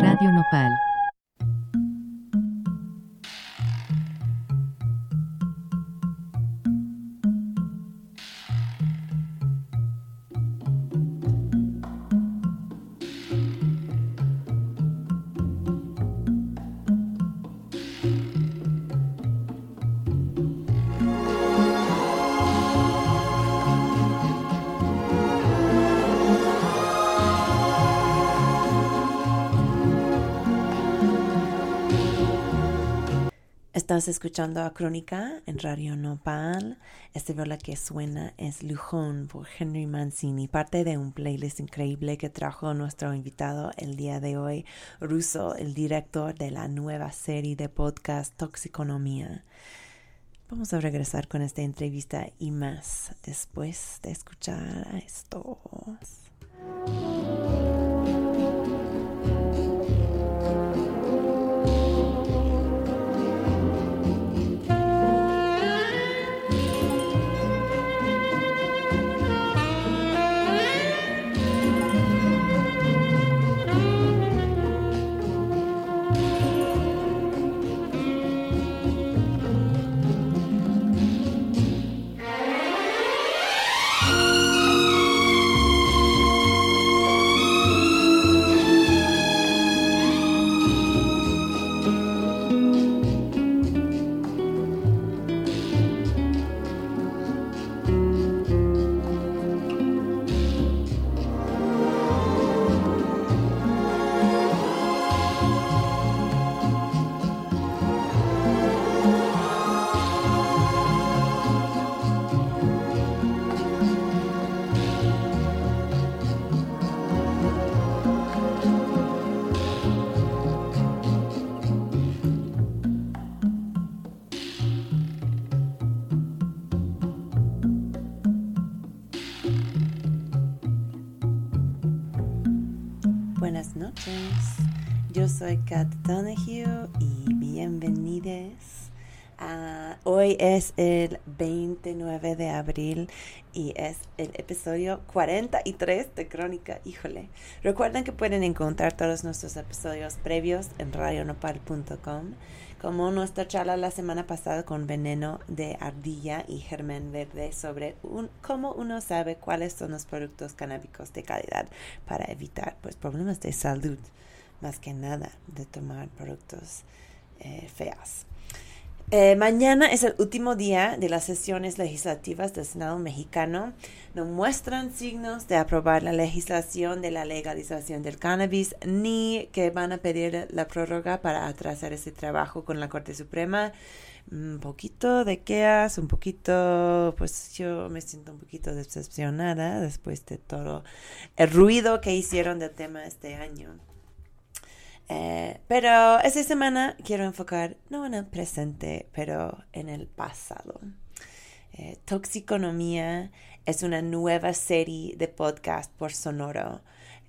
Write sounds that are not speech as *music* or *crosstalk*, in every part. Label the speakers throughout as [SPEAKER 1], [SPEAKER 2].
[SPEAKER 1] Radio Nopal.
[SPEAKER 2] Estás escuchando a Crónica en Radio Nopal. Este viola que suena es Lujón por Henry Mancini, parte de un playlist increíble que trajo nuestro invitado el día de hoy, Russo, el director de la nueva serie de podcast Toxiconomía. Vamos a regresar con esta entrevista y más después de escuchar a esto. Soy Kat Donahue y bienvenidos. hoy es el 29 de abril y es el episodio 43 de Crónica. Híjole, recuerden que pueden encontrar todos nuestros episodios previos en radionopal.com, como nuestra charla la semana pasada con Veneno de Ardilla y Germán Verde sobre un, cómo uno sabe cuáles son los productos canábicos de calidad para evitar pues, problemas de salud, más que nada de tomar productos eh, feos. Eh, mañana es el último día de las sesiones legislativas del Senado mexicano. No muestran signos de aprobar la legislación de la legalización del cannabis ni que van a pedir la prórroga para atrasar ese trabajo con la Corte Suprema. Un poquito de quejas, un poquito, pues yo me siento un poquito decepcionada después de todo el ruido que hicieron del tema este año. Eh, pero esta semana quiero enfocar no en el presente, pero en el pasado. Eh, Toxiconomía es una nueva serie de podcast por Sonoro.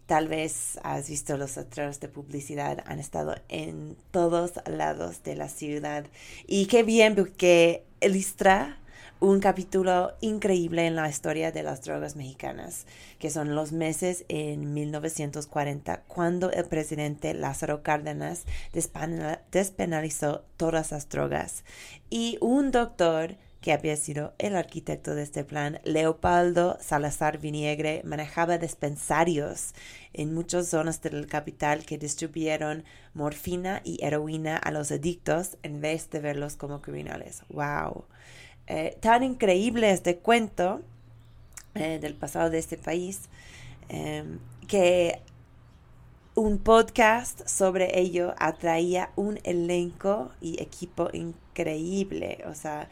[SPEAKER 2] Tal vez has visto los otros de publicidad, han estado en todos lados de la ciudad. Y qué bien porque ilustra un capítulo increíble en la historia de las drogas mexicanas, que son los meses en 1940, cuando el presidente Lázaro Cárdenas despenalizó todas las drogas. Y un doctor que había sido el arquitecto de este plan, Leopoldo Salazar Viniegre, manejaba dispensarios en muchas zonas del capital que distribuyeron morfina y heroína a los adictos en vez de verlos como criminales. ¡Wow! Eh, tan increíble este cuento eh, del pasado de este país eh, que un podcast sobre ello atraía un elenco y equipo increíble. O sea,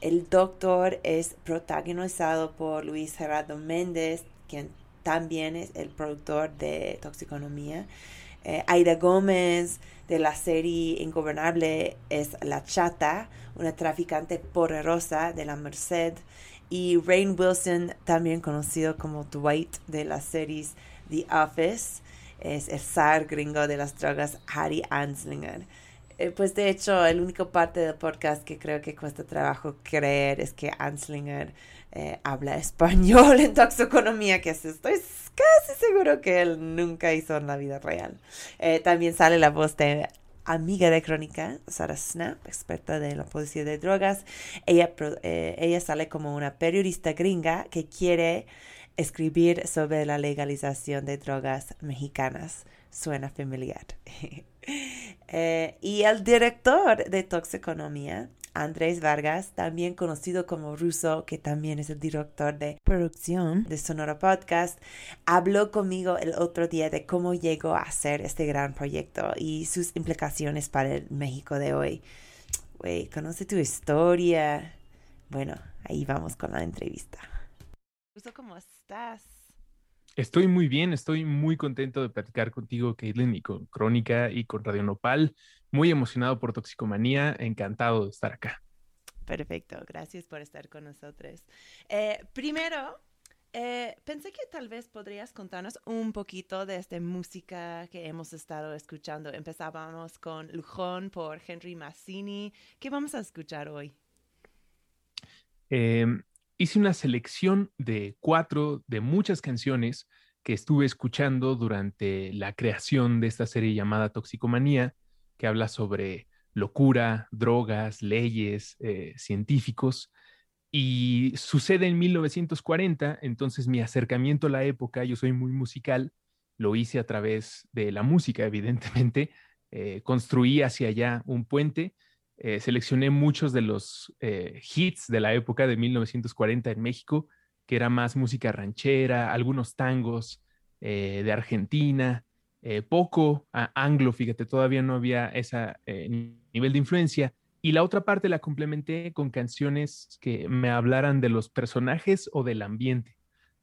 [SPEAKER 2] el doctor es protagonizado por Luis Gerardo Méndez, quien también es el productor de Toxiconomía. Eh, Aida Gómez de la serie Ingobernable es La Chata, una traficante poderosa de la Merced. Y Rain Wilson, también conocido como Dwight de las series The Office, es el zar gringo de las drogas Harry Anslinger. Eh, pues de hecho, el único parte del podcast que creo que cuesta trabajo creer es que Anslinger eh, habla español en toxiconomía, que es- estoy
[SPEAKER 3] casi seguro que él nunca hizo en la vida real. Eh, también sale la voz de amiga de Crónica, Sarah Snap, experta de la policía de drogas. Ella, eh, ella sale como una periodista gringa que quiere escribir sobre la legalización de drogas mexicanas. Suena familiar. *laughs* Eh, y el director de Toxiconomía, Andrés Vargas, también conocido como Russo, que también es el director de producción de Sonora Podcast, habló conmigo el otro día de cómo llegó a hacer este gran proyecto y sus implicaciones para el México de hoy. Güey, conoce tu historia. Bueno, ahí vamos con la entrevista. Russo, ¿cómo estás?
[SPEAKER 4] Estoy muy bien, estoy muy contento de platicar contigo, Caitlin, y con Crónica y con Radio Nopal. Muy emocionado por Toxicomanía, encantado de estar acá.
[SPEAKER 3] Perfecto, gracias por estar con nosotros. Eh, primero, eh, pensé que tal vez podrías contarnos un poquito de esta música que hemos estado escuchando. Empezábamos con Lujón por Henry Massini. ¿Qué vamos a escuchar hoy?
[SPEAKER 4] Eh, hice una selección de cuatro de muchas canciones que estuve escuchando durante la creación de esta serie llamada Toxicomanía, que habla sobre locura, drogas, leyes, eh, científicos. Y sucede en 1940, entonces mi acercamiento a la época, yo soy muy musical, lo hice a través de la música, evidentemente. Eh, construí hacia allá un puente eh, seleccioné muchos de los eh, hits de la época de 1940 en México, que era más música ranchera, algunos tangos de Argentina, poco anglo, fíjate, todavía no había ese nivel de influencia. Y la otra parte la complementé con canciones que me hablaran de los personajes o del ambiente,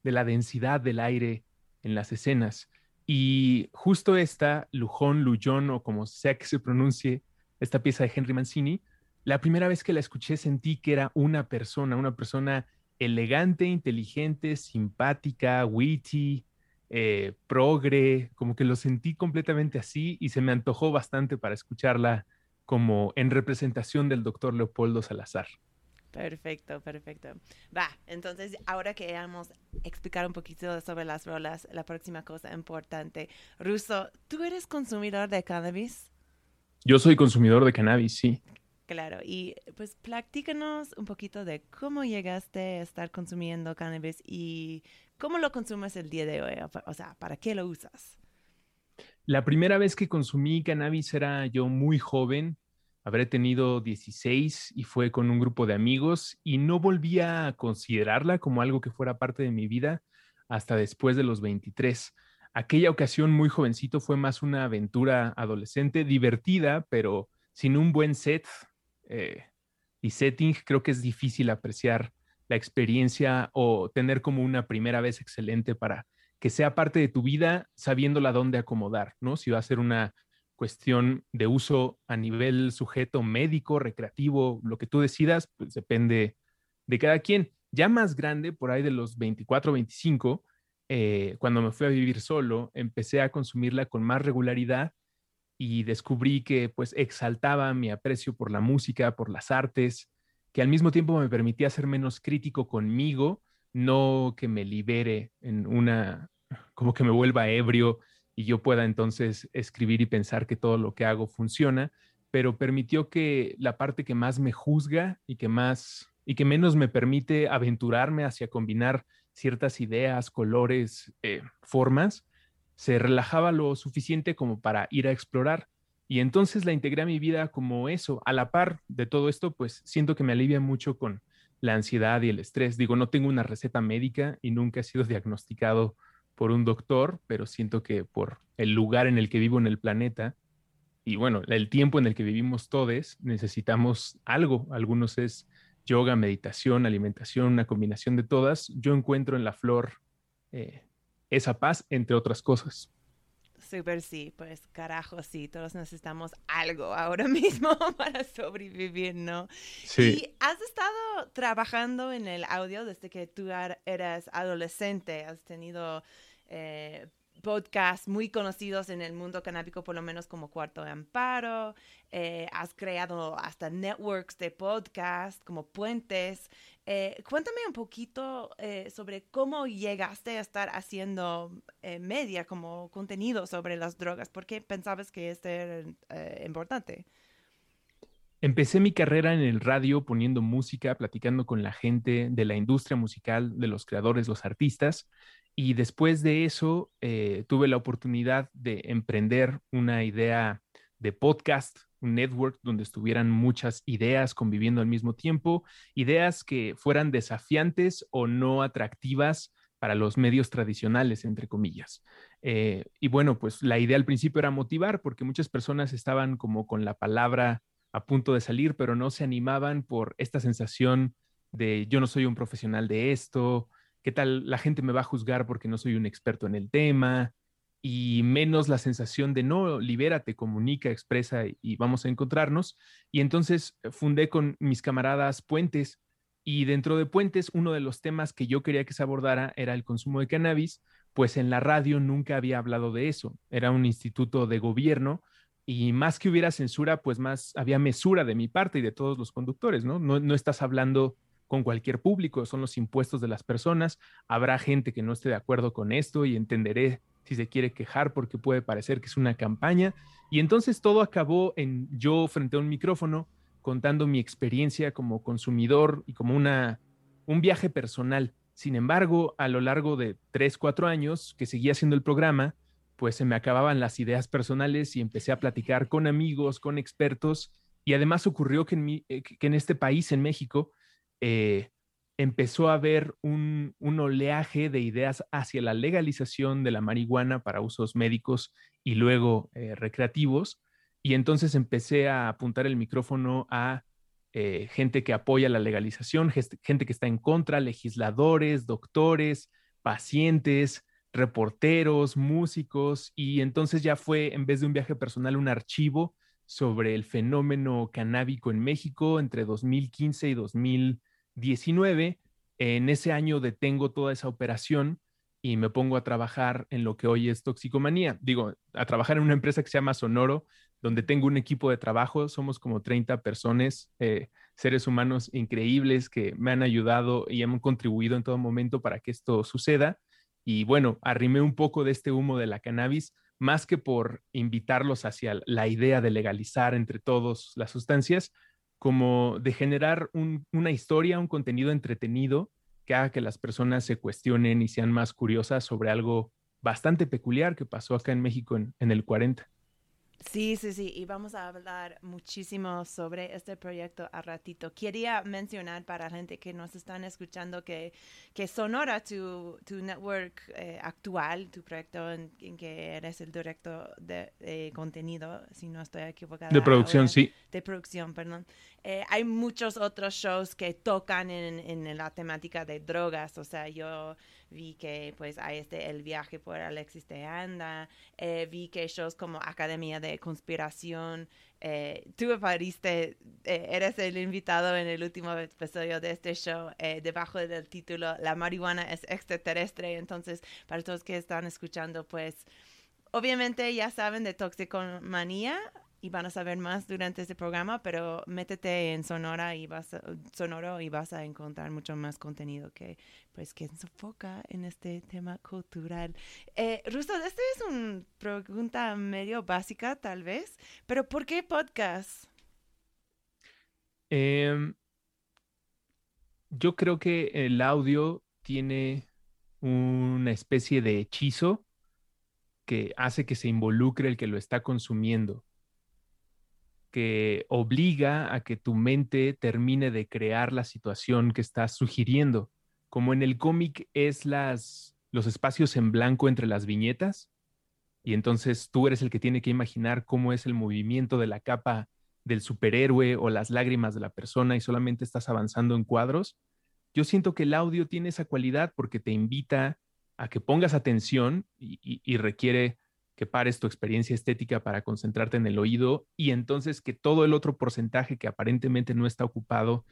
[SPEAKER 4] de la densidad del aire en las escenas. Y justo esta, Lujón, Luyón o como sea que se pronuncie, esta pieza de Henry Mancini, la primera vez que la escuché sentí que era una persona, una persona elegante, inteligente, simpática, witty, eh, progre, como que lo sentí completamente así y se me antojó bastante para escucharla como en representación del doctor Leopoldo Salazar.
[SPEAKER 3] Perfecto, perfecto. Va, entonces ahora que vamos explicar un poquito sobre las rolas, la próxima cosa importante. Russo, ¿tú eres consumidor de cannabis?
[SPEAKER 4] Yo soy consumidor de cannabis, sí.
[SPEAKER 3] Claro, y pues platícanos un poquito de cómo llegaste a estar consumiendo cannabis y cómo lo consumes el día de hoy, o sea, ¿para qué lo usas?
[SPEAKER 4] La primera vez que consumí cannabis era yo muy joven, habré tenido 16 y fue con un grupo de amigos y no volví a considerarla como algo que fuera parte de mi vida hasta después de los 23 aquella ocasión muy jovencito fue más una aventura adolescente, divertida, pero sin un buen set eh, y setting, creo que es difícil apreciar la experiencia o tener como una primera vez excelente para que sea parte de tu vida sabiéndola dónde acomodar, ¿no? Si va a ser una cuestión de uso a nivel sujeto médico, recreativo, lo que tú decidas, pues depende de cada quien. Ya más grande, por ahí de los 24, 25, eh, cuando me fui a vivir solo, empecé a consumirla con más regularidad y descubrí que pues exaltaba mi aprecio por la música, por las artes, que al mismo tiempo me permitía ser menos crítico conmigo, no que me libere en una, como que me vuelva ebrio y yo pueda entonces escribir y pensar que todo lo que hago funciona, pero permitió que la parte que más me juzga y que más y que menos me permite aventurarme hacia combinar ciertas ideas, colores, eh, formas, se relajaba lo suficiente como para ir a explorar. Y entonces la integré a mi vida como eso. A la par de todo esto, pues siento que me alivia mucho con la ansiedad y el estrés. Digo, no tengo una receta médica y nunca he sido *laughs* diagnosticado por un doctor, pero siento que por el lugar en el que vivo en el planeta y bueno, el tiempo en el que vivimos todos, necesitamos algo. Algunos es yoga, meditación, alimentación, una combinación de todas, yo encuentro en la flor eh, esa paz, entre otras cosas.
[SPEAKER 3] Súper sí, pues carajo, sí, todos necesitamos algo ahora *laughs* mismo para sobrevivir, ¿no? Sí. Y has estado trabajando en el audio desde que tú eras adolescente, has tenido eh, podcasts muy conocidos en el mundo canábico, por lo menos como Cuarto de Amparo. Eh, has creado hasta networks de podcast como puentes. Eh, cuéntame un poquito eh, sobre cómo llegaste a estar haciendo media como contenido sobre las drogas. ¿Por qué pensabas que esto era importante?
[SPEAKER 4] Empecé mi carrera en el radio poniendo música, platicando con la gente de la industria musical, de los creadores, los artistas. Y después de eso, eh, tuve la oportunidad de emprender una idea de podcast, un network donde estuvieran muchas ideas conviviendo al mismo tiempo, ideas que fueran desafiantes o no atractivas para los medios tradicionales, entre comillas. Eh, y bueno, pues la idea al principio era motivar, porque muchas personas estaban como con la palabra a punto de salir, pero no se animaban por esta sensación de yo no soy un profesional de esto, qué tal la gente me va a juzgar porque no soy un experto en el tema, y menos la sensación de no, libérate, comunica, expresa y vamos a encontrarnos. Y entonces eh, fundé con mis camaradas Puentes y dentro de Puentes uno de los temas que yo quería que se abordara era el consumo de cannabis, pues en la radio nunca había hablado de eso. Era un instituto de gobierno y más que hubiera censura, pues más había mesura de mi parte y de todos los conductores, ¿no? No, no estás hablando con cualquier público, son los impuestos de las personas. Habrá gente que no esté de acuerdo con esto y entenderé si se quiere quejar porque puede parecer que es una campaña. Y entonces todo acabó en yo frente a un micrófono contando mi experiencia como consumidor y como una, un viaje personal. Sin embargo, a lo largo de tres, cuatro años que seguía haciendo el programa, pues se me acababan las ideas personales y empecé a platicar con amigos, con expertos. Y además ocurrió que en, eh, que en este país, en México, eh, empezó a haber un, oleaje de ideas hacia la legalización de la marihuana para usos médicos y luego eh, recreativos. Y entonces empecé a apuntar el micrófono a eh, gente que apoya la legalización, gente que está en contra, legisladores, doctores, pacientes, reporteros, músicos. Y entonces ya fue, en vez de un viaje personal, un archivo sobre el fenómeno canábico en México entre 2015 y 2019. En ese año detengo toda esa operación y me pongo a trabajar en lo que hoy es toxicomanía. Digo, a trabajar en una empresa que se llama Sonoro, donde tengo un equipo de trabajo, somos como 30 personas, eh, seres humanos increíbles que me han ayudado y han contribuido en todo momento para que esto suceda. Y bueno, arrimé un poco de este humo de la cannabis más que por invitarlos hacia la idea de legalizar entre todos las sustancias, como de generar una historia, un contenido entretenido que haga que las personas se cuestionen y sean más curiosas sobre algo bastante peculiar que pasó acá en México en, en el 40.
[SPEAKER 3] Sí, sí, sí, y vamos a hablar muchísimo sobre este proyecto a ratito. Quería mencionar para la gente que nos están escuchando que, que Sonora, tu, tu network eh, actual, tu proyecto en, que eres el director de, contenido, si no estoy equivocada.
[SPEAKER 4] De producción, sí.
[SPEAKER 3] De producción, perdón. Eh, hay muchos otros shows que tocan en, la temática de drogas, o sea, yo vi que pues hay este El viaje por Alexis de Anda, eh, vi que shows como Academia de Conspiración, eh, tú eh, eres el invitado en el último episodio de este show, debajo del título La marihuana es extraterrestre, entonces para todos que están escuchando pues... Obviamente ya saben de toxicomanía, y van a saber más durante este programa, pero métete en Sonora y vas Sonoro y vas a encontrar mucho más contenido que pues que enfoca en este tema cultural. Eh, Rusto, esta es una pregunta medio básica tal vez, pero ¿por qué podcast?
[SPEAKER 4] Em, yo creo que el audio tiene una especie de hechizo que hace que se involucre el que lo está consumiendo que obliga a que tu mente termine de crear la situación que estás sugiriendo. Como en el cómic es las, los espacios en blanco entre las viñetas, y entonces tú eres el que tiene que imaginar cómo es el movimiento de la capa del superhéroe o las lágrimas de la persona y solamente estás avanzando en cuadros. Yo siento que el audio tiene esa cualidad porque te invita a que pongas atención y requiere que pares tu experiencia estética para concentrarte en el oído y entonces que todo el otro porcentaje que aparentemente no está ocupado,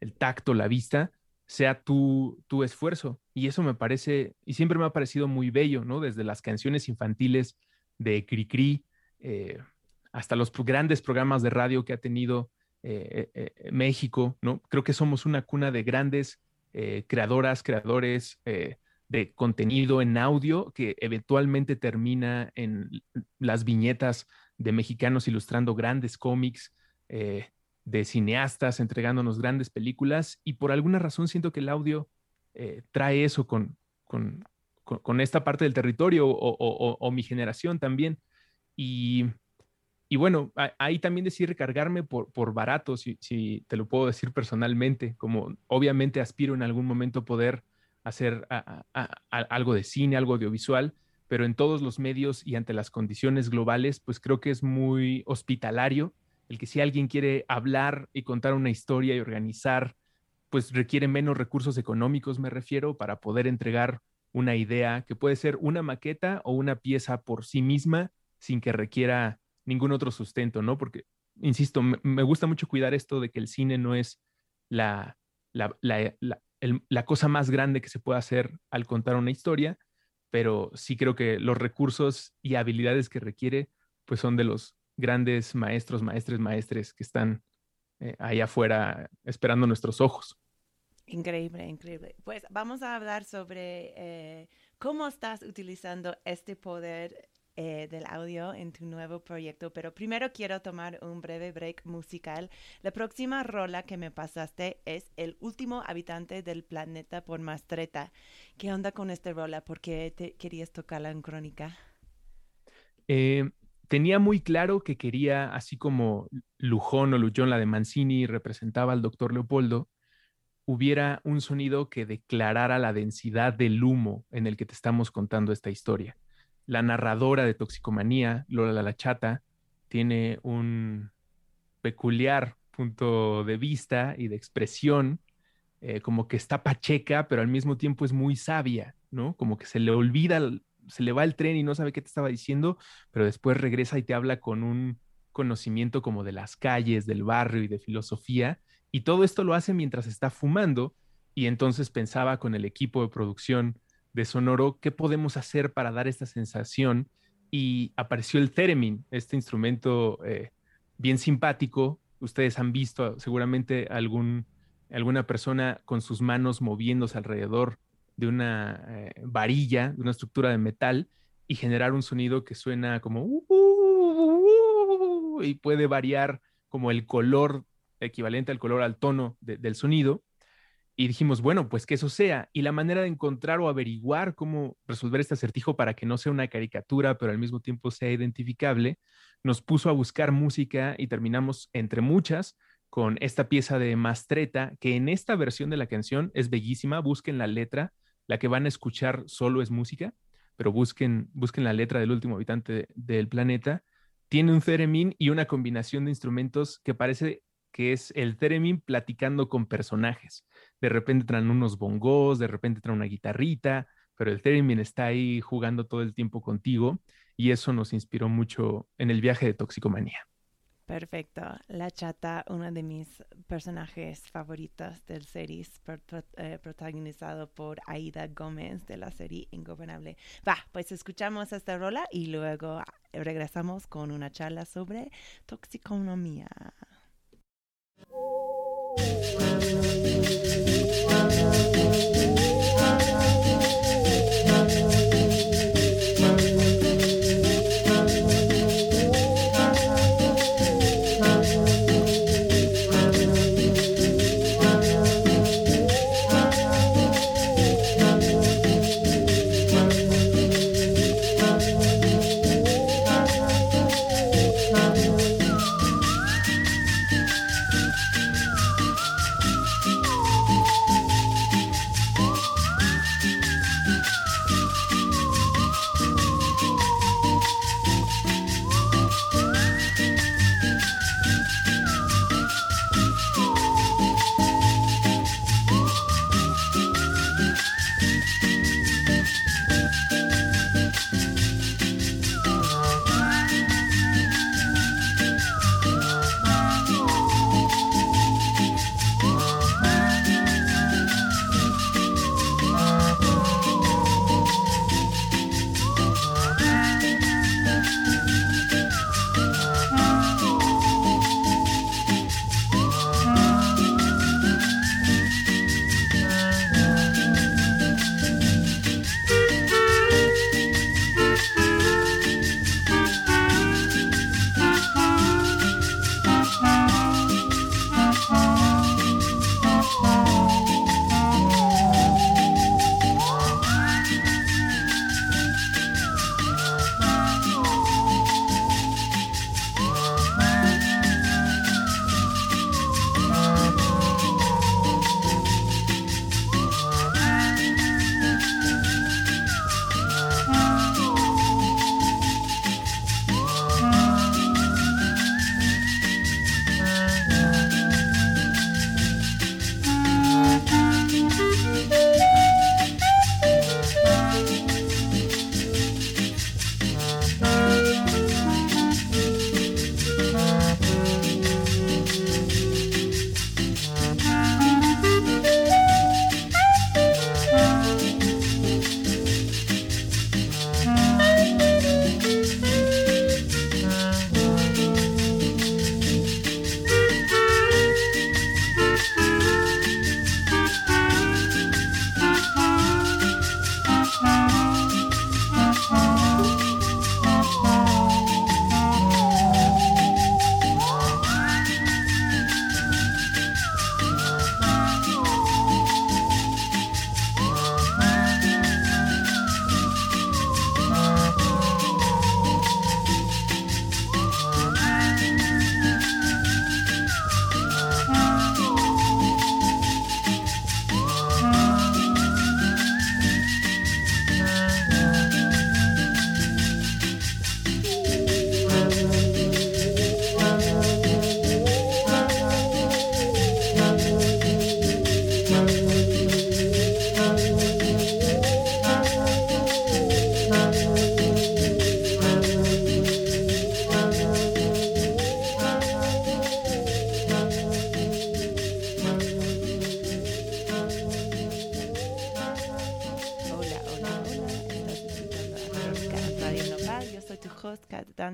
[SPEAKER 4] el tacto, la vista, sea tu, tu esfuerzo. Y eso me parece, y siempre me ha parecido muy bello, ¿no? Desde las canciones infantiles de Cricri eh, hasta los grandes programas de radio que ha tenido eh, eh, México, ¿no? Creo que somos una cuna de grandes creadoras, creadores de contenido en audio que eventualmente termina en las viñetas de mexicanos ilustrando grandes cómics, de cineastas entregándonos grandes películas y por alguna razón siento que el audio trae eso con, con, con, esta parte del territorio o, mi generación también. Y, y bueno, ahí también decir recargarme por, por barato, si, si, te lo puedo decir personalmente, como obviamente aspiro en algún momento poder hacer algo de cine, algo audiovisual, pero en todos los medios y ante las condiciones globales, pues creo que es muy hospitalario el que si alguien quiere hablar y contar una historia y organizar, pues requiere menos recursos económicos, me refiero, para poder entregar una idea que puede ser una maqueta o una pieza por sí misma sin que requiera ningún otro sustento, ¿no? Porque, insisto, me, gusta mucho cuidar esto de que el cine no es la, la, la, cosa más grande que se puede hacer al contar una historia, pero sí creo que los recursos y habilidades que requiere, pues son de los grandes maestros, maestres, maestres que están eh, ahí afuera esperando nuestros ojos.
[SPEAKER 3] Increíble, increíble. Pues vamos a hablar sobre eh, cómo estás utilizando este poder eh, del audio en tu nuevo proyecto, pero primero quiero tomar un breve break musical. La próxima rola que me pasaste es El último habitante del planeta por Mastreta. ¿Qué onda con esta rola? ¿Por qué te querías tocarla en crónica?
[SPEAKER 4] Eh, tenía muy claro que quería, así como Lujón o Luchón, la de Mancini, representaba al doctor Leopoldo, hubiera un sonido que declarara la densidad del humo en el que te estamos contando esta historia. La narradora de Toxicomanía, Lola La Chata, tiene un peculiar punto de vista y de expresión, eh, como que está pacheca, pero al mismo tiempo es muy sabia, ¿no? Como que se le olvida, se le va el tren y no sabe qué te estaba diciendo, pero después regresa y te habla con un conocimiento como de las calles, del barrio y de filosofía, y todo esto lo hace mientras está fumando y entonces pensaba con el equipo de producción de Sonoro qué podemos hacer para dar esta sensación y apareció el theremin, este instrumento eh, bien simpático. Ustedes han visto seguramente algún, alguna persona con sus manos moviéndose alrededor de una eh, varilla, de una estructura de metal y generar un sonido que suena como uh, uh, uh, y puede variar como el color equivalente al color, al tono del sonido. Y dijimos, bueno, pues que eso sea. Y la manera de encontrar o averiguar cómo resolver este acertijo para que no sea una caricatura, pero al mismo tiempo sea identificable, nos puso a buscar música y terminamos entre muchas con esta pieza de Mastreta, que en esta versión de la canción es bellísima. Busquen la letra, la que van a escuchar solo es música, pero busquen, busquen la letra del último habitante del planeta. Tiene un theremin y una combinación de instrumentos que parece que es el Theremin platicando con personajes. De repente traen unos bongos, de repente traen una guitarrita, pero el Theremin está ahí jugando todo el tiempo contigo y eso nos inspiró mucho en el viaje de Toxicomanía.
[SPEAKER 3] Perfecto. La chata, uno de mis personajes favoritos del series, eh, protagonizado por Aida Gómez de la serie Ingobernable. Va, pues escuchamos esta rola y luego regresamos con una charla sobre toxiconomía.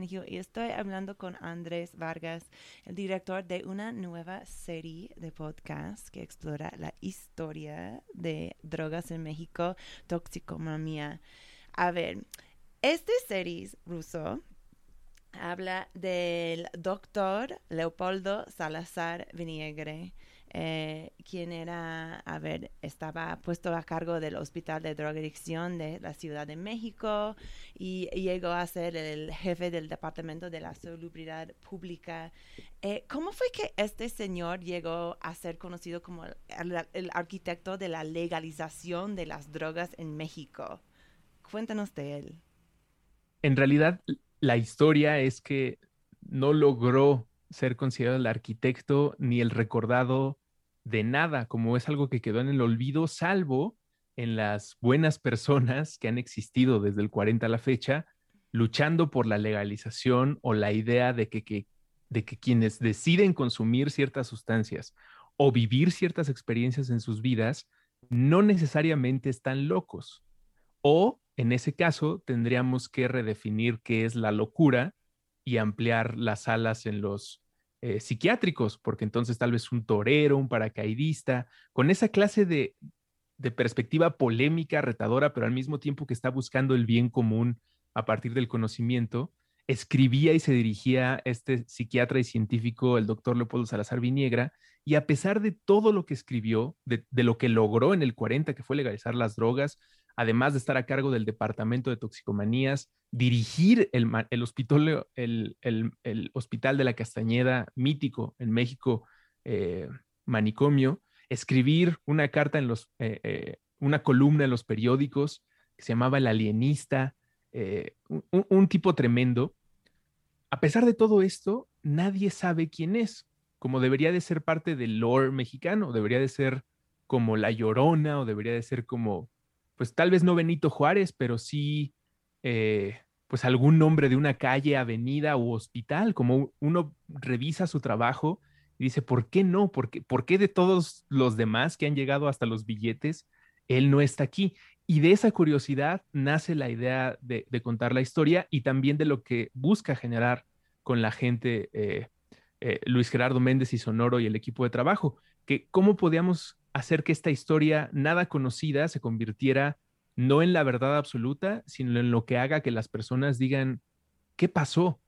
[SPEAKER 3] Y estoy hablando con Andrés Vargas, el director de una nueva serie de podcast que explora la historia de drogas en México, toxicomania. A ver, esta serie ruso habla del doctor Leopoldo Salazar Viniegre eh, era, a ver, estaba puesto a cargo del Hospital de Drogadicción de la Ciudad de México y, llegó a ser el jefe del Departamento de la Salubridad Pública. Eh, ¿Cómo fue que este señor llegó a ser conocido como el, arquitecto de la legalización de las drogas en México? Cuéntanos de él.
[SPEAKER 4] En realidad, la historia es que no logró ser considerado el arquitecto ni el recordado de nada, como es algo que quedó en el olvido, salvo en las buenas personas que han existido desde el 40 a la fecha, luchando por la legalización o la idea de que, de que quienes deciden consumir ciertas sustancias o vivir ciertas experiencias en sus vidas, no necesariamente están locos. O, en ese caso, tendríamos que redefinir qué es la locura y ampliar las alas en los eh, psiquiátricos, porque entonces tal vez un torero, un paracaidista, con esa clase de, perspectiva polémica, retadora, pero al mismo tiempo que está buscando el bien común a partir del conocimiento, escribía y se dirigía este psiquiatra y científico, el doctor Leopoldo Salazar Viniegra, y a pesar de todo lo que escribió, de, de, lo que logró en el 40, que fue legalizar las drogas, además de estar a cargo del Departamento de Toxicomanías, dirigir el, hospital, el, Hospital de la Castañeda, mítico en México, eh, manicomio, escribir una carta en los, eh, eh, una columna en los periódicos que se llamaba El Alienista, un, tipo tremendo. A pesar de todo esto, nadie sabe quién es, como debería de ser parte del lore mexicano, debería de ser como La Llorona o debería de ser como, pues tal vez no Benito Juárez, pero sí pues algún nombre de una calle, avenida u hospital, como uno revisa su trabajo y dice, ¿por qué no? ¿Por qué, ¿Por qué de todos los demás que han llegado hasta los billetes, él no está aquí? Y de esa curiosidad nace la idea de, contar la historia y también de lo que busca generar con la gente eh, eh, Luis Gerardo Méndez y Sonoro y el equipo de trabajo, que cómo podíamos hacer que esta historia nada conocida se convirtiera no en la verdad absoluta, sino en lo que haga que las personas digan, ¿qué pasó?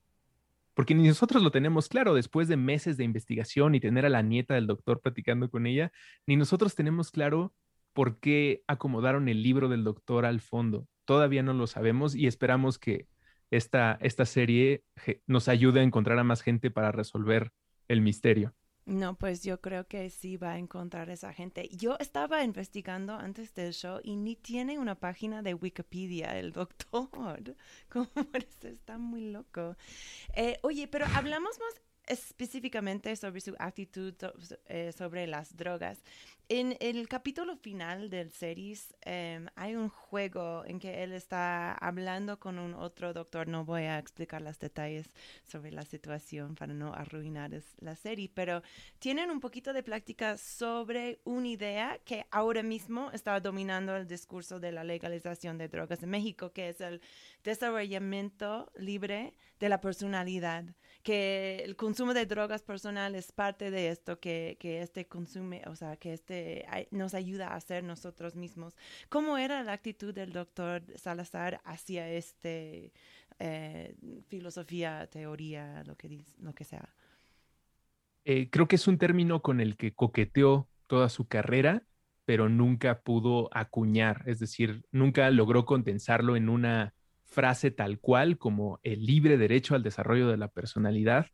[SPEAKER 4] Porque ni nosotros lo tenemos claro después de meses de investigación y tener a la nieta del doctor platicando con ella, ni nosotros tenemos claro por qué acomodaron el libro del doctor al fondo. Todavía no lo sabemos y esperamos que esta, esta serie nos ayude a encontrar a más gente para resolver el misterio.
[SPEAKER 3] No, pues yo creo que sí va a encontrar esa gente. Yo estaba investigando antes del show y ni tiene una página de Wikipedia el doctor. *laughs* ¿Cómo Está muy loco. Eh, oye, pero hablamos más específicamente sobre su actitud eh, sobre las drogas. En el capítulo final del series em, hay un juego en que él está hablando con un otro doctor. No voy a explicar los detalles sobre la situación para no arruinar la serie, pero tienen un poquito de práctica sobre una idea que ahora mismo está dominando el discurso de la legalización de drogas en México, que es el desarrollamiento libre de la personalidad que el consumo de drogas personal es parte de esto, que, que este consume, o sea, que este nos ayuda a ser nosotros mismos. ¿Cómo era la actitud del doctor Salazar hacia este eh, filosofía, teoría, lo que, lo que sea?
[SPEAKER 4] Eh, creo que es un término con el que coqueteó toda su carrera, pero nunca pudo acuñar, es decir, nunca logró condensarlo en una frase tal cual como el libre derecho al desarrollo de la personalidad.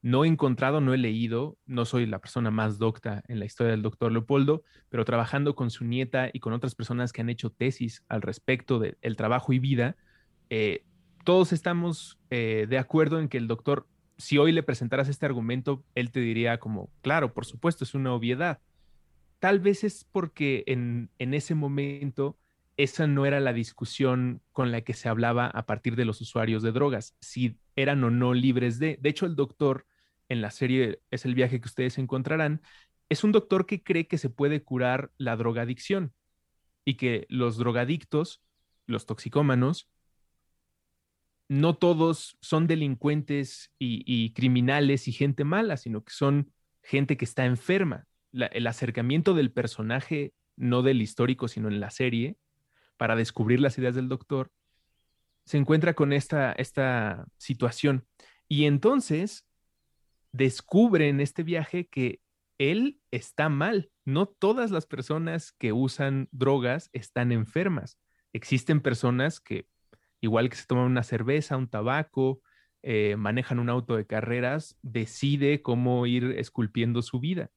[SPEAKER 4] No he encontrado, no he leído, no soy la persona más docta en la historia del doctor Leopoldo, pero trabajando con su nieta y con otras personas que han hecho tesis al respecto del trabajo y vida, eh, todos estamos eh, de acuerdo en que el doctor, si hoy le presentaras este argumento, él te diría como, claro, por supuesto, es una obviedad. Tal vez es porque en, en ese momento esa no era la discusión con la que se hablaba a partir de los usuarios de drogas, si eran o no libres de. De hecho, el doctor en la serie es el viaje que ustedes encontrarán, es un doctor que cree que se puede curar la drogadicción y que los drogadictos, los toxicómanos, no todos son delincuentes y, criminales y gente mala, sino que son gente que está enferma. el acercamiento del personaje, no del histórico, sino en la serie, para descubrir las ideas del doctor, se encuentra con esta, esta situación. Y entonces descubre en este viaje que él está mal. No todas las personas que usan drogas están enfermas. Existen personas que, igual que se toman una cerveza, un tabaco, eh, manejan un auto de carreras, decide cómo ir esculpiendo su vida.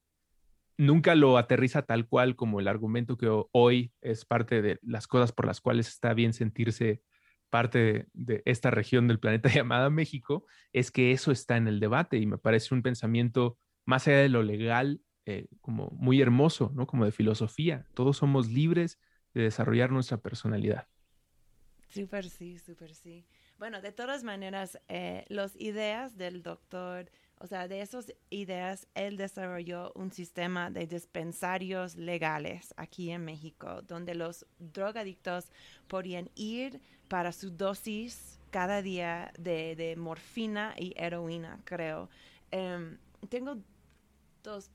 [SPEAKER 4] Nunca lo aterriza tal cual como el argumento que hoy es parte de las cosas por las cuales está bien sentirse parte de, esta región del planeta *laughs* llamada México, es que eso está en el debate y me parece un pensamiento más allá de lo legal, eh, como muy hermoso, ¿no? Como de filosofía. Todos somos libres de desarrollar nuestra personalidad.
[SPEAKER 3] Súper sí, súper sí. Bueno, de todas maneras, eh, las ideas del doctor, o sea, de esas ideas, él desarrolló un sistema de dispensarios legales aquí en México, donde los drogadictos podían ir para su dosis cada día de, morfina y heroína, creo. Em, tengo dos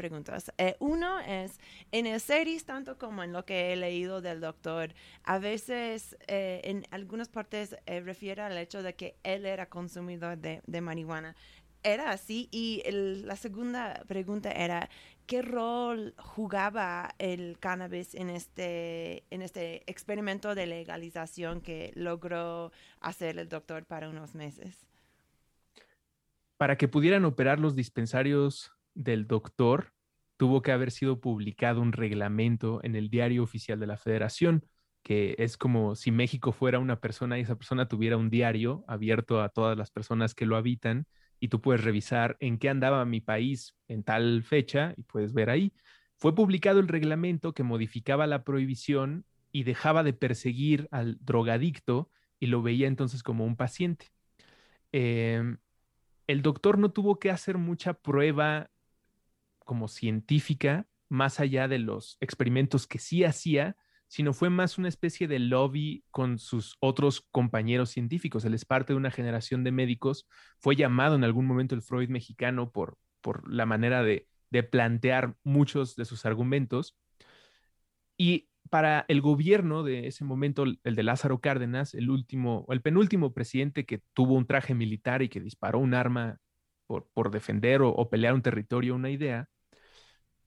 [SPEAKER 3] preguntas. Eh, uno es, en el series, tanto como en lo que he leído del doctor, a veces eh, en algunas partes eh, refiere al hecho de que él era consumidor de, marihuana. Era así y la segunda pregunta era, ¿qué rol jugaba el cannabis en este, en este experimento de legalización que logró hacer el doctor para unos meses?
[SPEAKER 4] Para que pudieran operar los dispensarios del doctor, tuvo que haber sido publicado un reglamento en el diario oficial de la federación, que es como si México fuera una persona y esa persona tuviera un diario abierto a todas las personas que lo habitan y tú puedes revisar en qué andaba mi país en tal fecha y puedes ver ahí. Fue publicado el reglamento que modificaba la prohibición y dejaba de perseguir al drogadicto y lo veía entonces como un paciente. Em, el doctor no tuvo que hacer mucha prueba como científica, más allá de los experimentos que sí hacía, sino fue más una especie de lobby con sus otros compañeros científicos. Él es parte de una generación de médicos, fue llamado en algún momento el Freud mexicano por, por la manera de, de plantear muchos de sus argumentos. Y para el gobierno de ese momento, el de Lázaro Cárdenas, el último, el penúltimo presidente que tuvo un traje militar y que disparó un arma por, por defender o, o, pelear un territorio, una idea,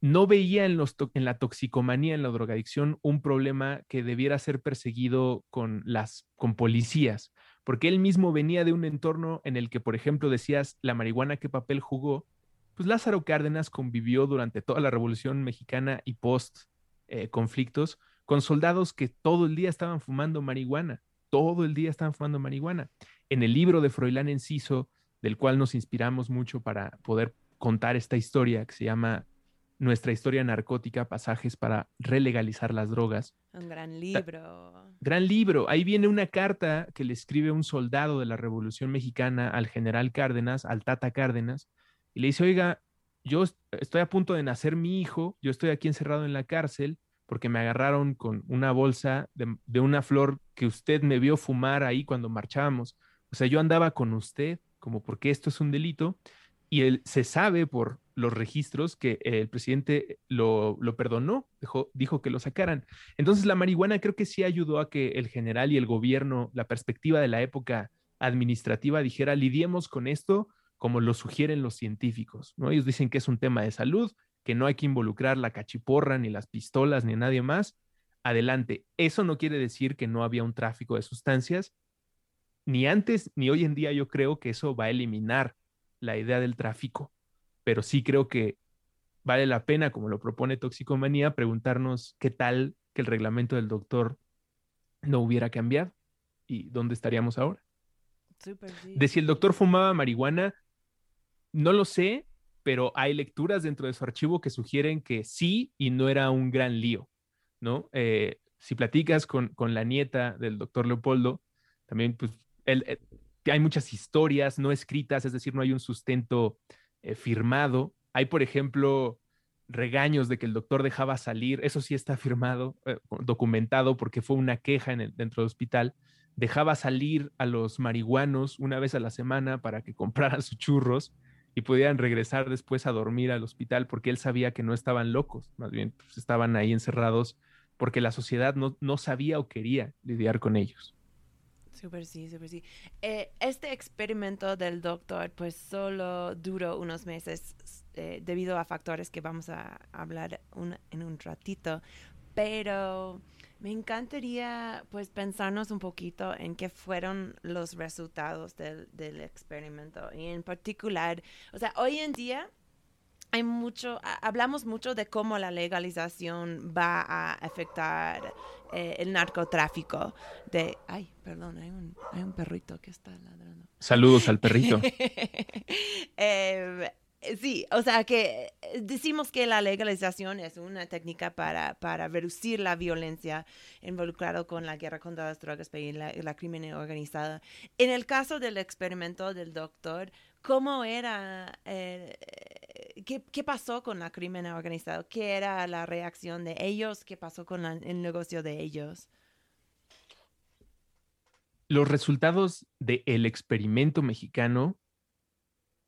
[SPEAKER 4] no veía en, los en la toxicomanía, en la drogadicción, un problema que debiera ser perseguido con las policías, porque él mismo venía de un entorno en el que, por ejemplo, decías la marihuana qué papel jugó, pues Lázaro Cárdenas convivió durante toda la Revolución Mexicana y post eh, conflictos con soldados que todo el día estaban fumando marihuana, todo el día estaban fumando marihuana. En el libro de Froilán Enciso, del cual nos inspiramos mucho para poder contar esta historia, que se llama nuestra historia narcótica, pasajes para relegalizar las drogas.
[SPEAKER 3] Un gran libro.
[SPEAKER 4] Gran libro. Ahí viene una carta que le escribe un soldado de la Revolución Mexicana al general Cárdenas, al Tata Cárdenas, y le dice, oiga, yo estoy a punto de nacer mi hijo, yo estoy aquí encerrado en la cárcel porque me agarraron con una bolsa de, de una flor que usted me vio fumar ahí cuando marchábamos. O sea, yo andaba con usted, como porque esto es un delito, y él se sabe por los registros que el presidente lo, perdonó, dijo que lo sacaran. Entonces la marihuana creo que sí ayudó a que el general y el gobierno, la perspectiva de la época administrativa dijera, lidiemos con esto como lo sugieren los científicos, ¿no? Ellos dicen que es un tema de salud, que no hay que involucrar la cachiporra, ni las pistolas, ni nadie más. Adelante. Eso no quiere decir que no había un tráfico de sustancias, ni antes ni hoy en día yo creo que eso va a eliminar la idea del tráfico pero sí creo que vale la pena, como lo propone Toxicomanía, preguntarnos qué tal que el reglamento del doctor no hubiera cambiado y dónde estaríamos ahora. De si el doctor fumaba marihuana, no lo sé, pero hay lecturas dentro de su archivo que sugieren que sí y no era un gran lío, ¿no? Eh, si platicas con, con, la nieta del doctor Leopoldo, también pues él, eh, hay muchas historias no escritas, es decir, no hay un sustento eh, firmado. Hay, por ejemplo, regaños de que el doctor dejaba salir, eso sí está firmado, eh, documentado porque fue una queja en el, dentro del hospital, dejaba salir a los marihuanos una vez a la semana para que *laughs* compraran sus churros y pudieran regresar después a dormir al hospital porque él sabía que no estaban locos, más bien pues, estaban ahí encerrados porque la sociedad no, no sabía o quería lidiar con ellos.
[SPEAKER 3] Súper sí, súper sí. Eh, este experimento del doctor pues solo duró unos meses eh, debido a factores que vamos a hablar en un ratito, pero me encantaría pues pensarnos un poquito en qué fueron los resultados del, del experimento y en particular, o sea, hoy en día hay mucho, hablamos mucho de cómo la legalización va a afectar eh, el narcotráfico. De, ay, perdón, hay un, hay un perrito que está ladrando.
[SPEAKER 4] Saludos al perrito. *laughs*
[SPEAKER 3] Em, sí, o sea que decimos que la legalización es una técnica para, para reducir la violencia involucrada con la guerra contra las drogas y la, la crimen organizada. En el caso del experimento del doctor, ¿cómo era eh, ¿qué, pasó con la crimen organizado? ¿Qué era la reacción de ellos? ¿Qué pasó con el negocio de ellos?
[SPEAKER 4] Los resultados del experimento mexicano,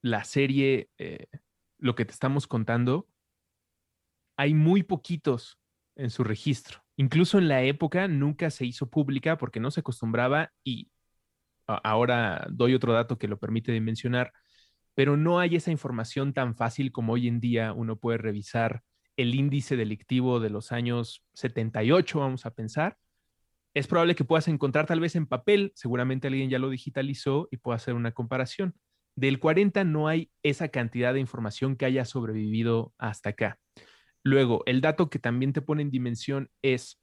[SPEAKER 4] la serie, eh, lo que te estamos contando, hay muy poquitos en su registro. Incluso en la época nunca se hizo pública porque no se acostumbraba y ahora doy otro dato que lo permite mencionar pero no hay esa información tan fácil como hoy en día uno puede revisar el índice delictivo de los años 78, vamos a pensar. Es probable que puedas encontrar tal vez en papel, seguramente alguien ya lo digitalizó y pueda hacer una comparación. Del 40 no hay esa cantidad de información que haya sobrevivido hasta acá. Luego, el dato que también te pone en dimensión es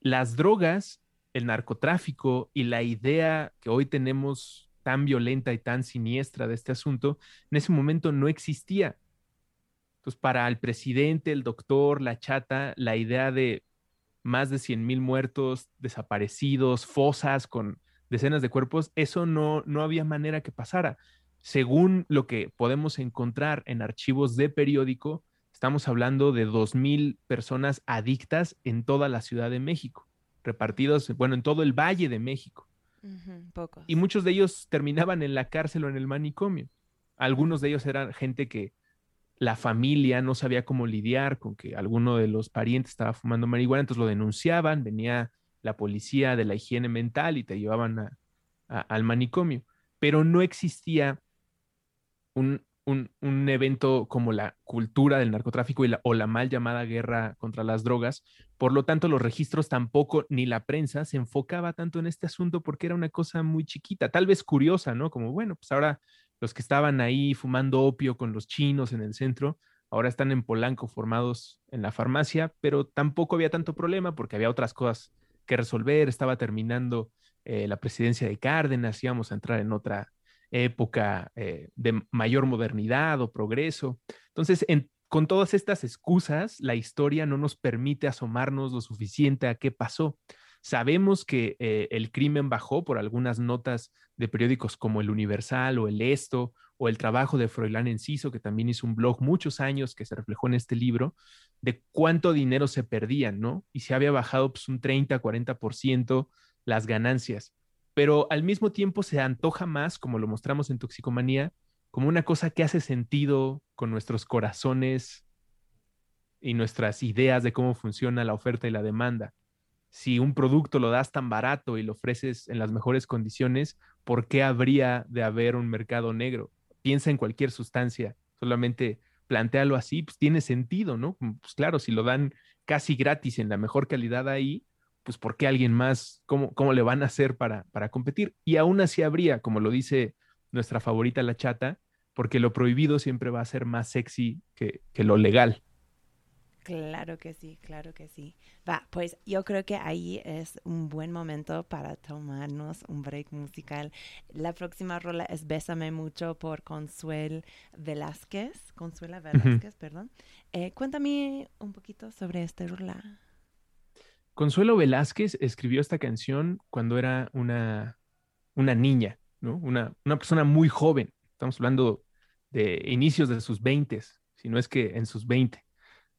[SPEAKER 4] las drogas, el narcotráfico y la idea que hoy tenemos tan violenta y tan siniestra de este asunto, en ese momento no existía. Entonces, para el presidente, el doctor, la chata, la idea de más de 100 mil muertos, desaparecidos, fosas con decenas de cuerpos, eso no, no había manera que pasara. Según lo que podemos encontrar en archivos de periódico, estamos hablando de 2.000 personas adictas en toda la Ciudad de México, repartidos, bueno, en todo el Valle de México. Y muchos de ellos terminaban en la cárcel o en el manicomio. Algunos de ellos eran gente que la familia no sabía cómo lidiar con que alguno de los parientes estaba fumando marihuana, entonces lo denunciaban, venía la policía de la higiene mental y te llevaban al manicomio. Pero no existía un, un, evento como la cultura del narcotráfico y o la mal llamada guerra contra las drogas. Por lo tanto, los registros tampoco, ni la prensa se enfocaba tanto en este asunto porque era una cosa muy chiquita, tal vez curiosa, ¿no? Como, bueno, pues ahora los que estaban ahí fumando opio con los chinos en el centro, ahora están en Polanco formados en la farmacia, pero tampoco había tanto problema porque había otras cosas que resolver, estaba terminando eh, la presidencia de Cárdenas, íbamos a entrar en otra época eh, de mayor modernidad o progreso. Entonces, con todas estas excusas, la historia no nos permite asomarnos lo suficiente a qué pasó. Sabemos que eh, el crimen bajó por algunas notas de periódicos como El Universal o El Esto o el trabajo de Froilán Enciso, que también hizo un blog muchos años que se reflejó en este libro, de cuánto dinero se perdían, ¿no? Y se había bajado pues, un 30, 40% las ganancias pero al mismo tiempo se antoja más, como lo mostramos en Toxicomanía, como una cosa que hace sentido con nuestros corazones y nuestras ideas de cómo funciona la oferta y la demanda. Si un producto lo das tan barato y lo ofreces en las mejores condiciones, ¿por qué habría de haber un mercado negro? Piensa en cualquier sustancia, solamente plantealo así, pues tiene sentido, ¿no? Pues claro, si lo dan casi gratis en la mejor calidad ahí, pues ¿por qué alguien más? ¿Cómo, cómo le van a hacer para, para competir? Y aún así habría, como lo dice nuestra favorita la chata, porque lo prohibido siempre va a ser más sexy que, que lo legal.
[SPEAKER 3] Claro que sí, claro que sí. Va, pues yo creo que ahí es un buen momento para tomarnos un break musical. La próxima rola es Bésame mucho por Consuel Velázquez. Consuela Velázquez, perdón. Eh, cuéntame un poquito sobre esta rola.
[SPEAKER 4] Consuelo Velázquez escribió esta canción cuando era una, una niña, ¿no? Una, una, persona muy joven. Estamos hablando de inicios de sus 20, si no es que en sus 20.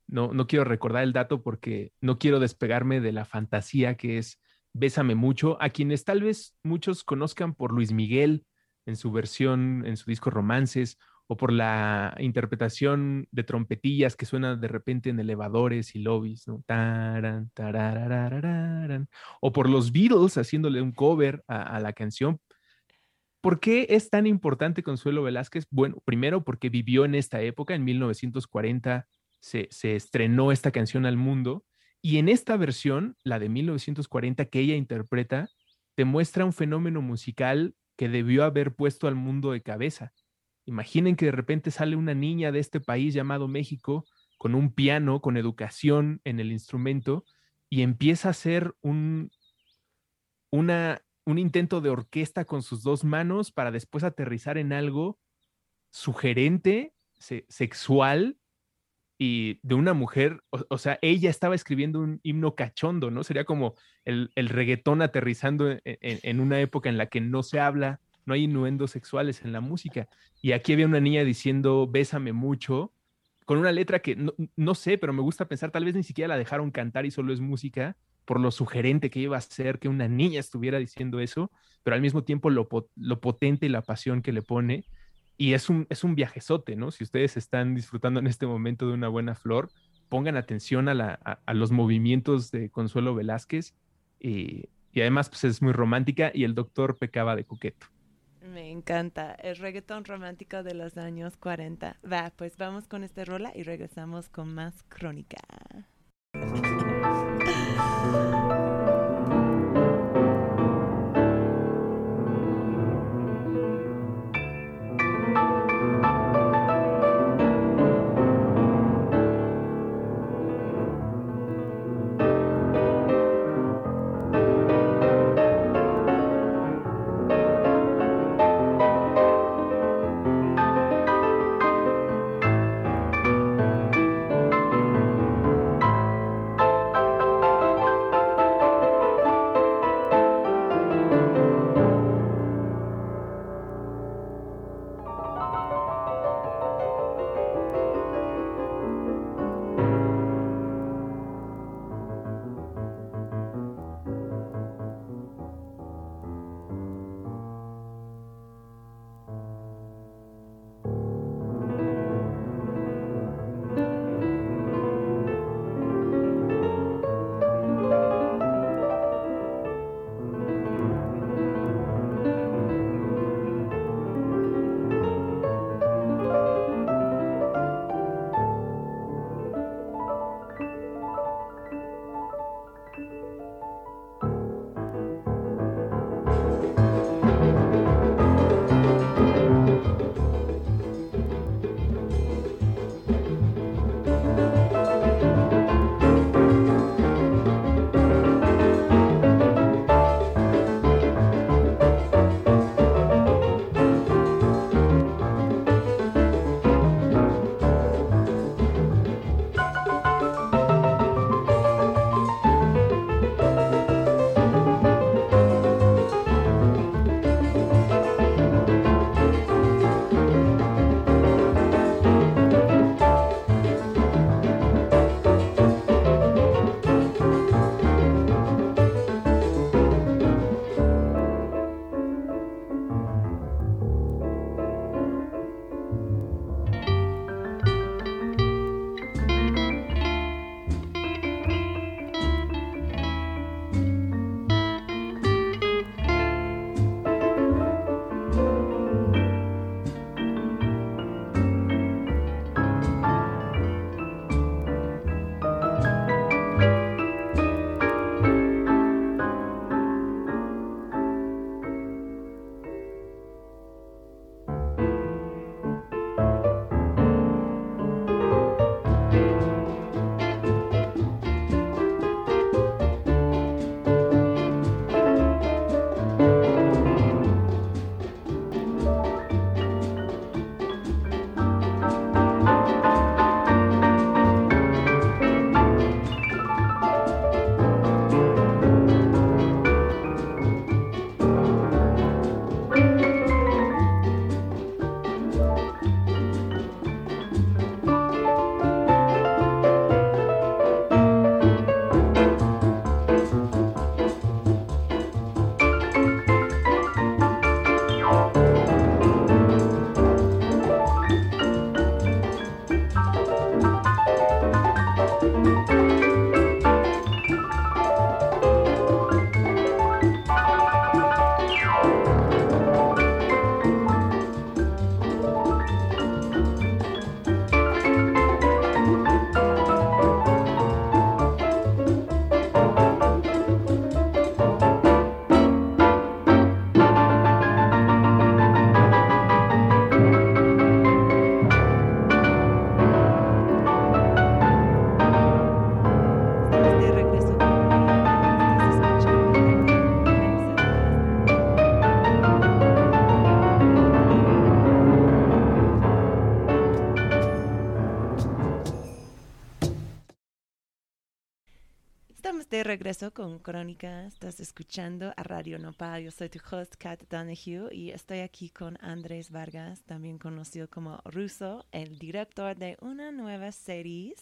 [SPEAKER 4] No, no quiero recordar el dato porque no quiero despegarme de la fantasía que es Bésame mucho, a quienes tal vez muchos conozcan por Luis Miguel en su versión, en su disco Romances, o por la interpretación de trompetillas que suena de repente en elevadores y lobbies, o por los Beatles haciéndole un cover a, la canción. ¿Por qué es tan importante Consuelo Velázquez? Bueno, primero porque vivió en esta época, en 1940 se, se estrenó esta canción al mundo y en esta versión, la de 1940 que ella interpreta, te muestra un fenómeno musical que debió haber puesto al mundo de cabeza Imaginen que de repente sale una niña de este país llamado México con un piano, con educación en el instrumento y empieza a hacer un, un intento de orquesta con sus dos manos para después aterrizar en algo sugerente, sexual y de una mujer, o, sea, ella estaba escribiendo un himno cachondo, ¿no? Sería como el, el reggaetón aterrizando en, una época en la que no se habla no hay innuendos sexuales en la música. Y aquí había una niña diciendo, bésame mucho, con una letra que no, sé, pero me gusta pensar, tal vez ni siquiera la dejaron cantar y solo es música, por lo sugerente que iba a ser que una niña estuviera diciendo eso, pero al mismo tiempo lo, potente y la pasión que le pone. Y es un, es un viajezote, ¿no? Si ustedes están disfrutando en este momento de una buena flor, pongan atención a, los movimientos de Consuelo Velázquez. Y, y además, pues es muy romántica y el doctor pecaba de coqueto.
[SPEAKER 3] Me encanta. El reggaetón romántico de los años 40. Va, pues vamos con este rola y regresamos con más crónica. *laughs* regreso con Crónica. Estás escuchando a Radio Nopal. Yo soy tu host, Kat Donahue, y estoy aquí con Andrés Vargas, también conocido como Russo, el director de una nueva serie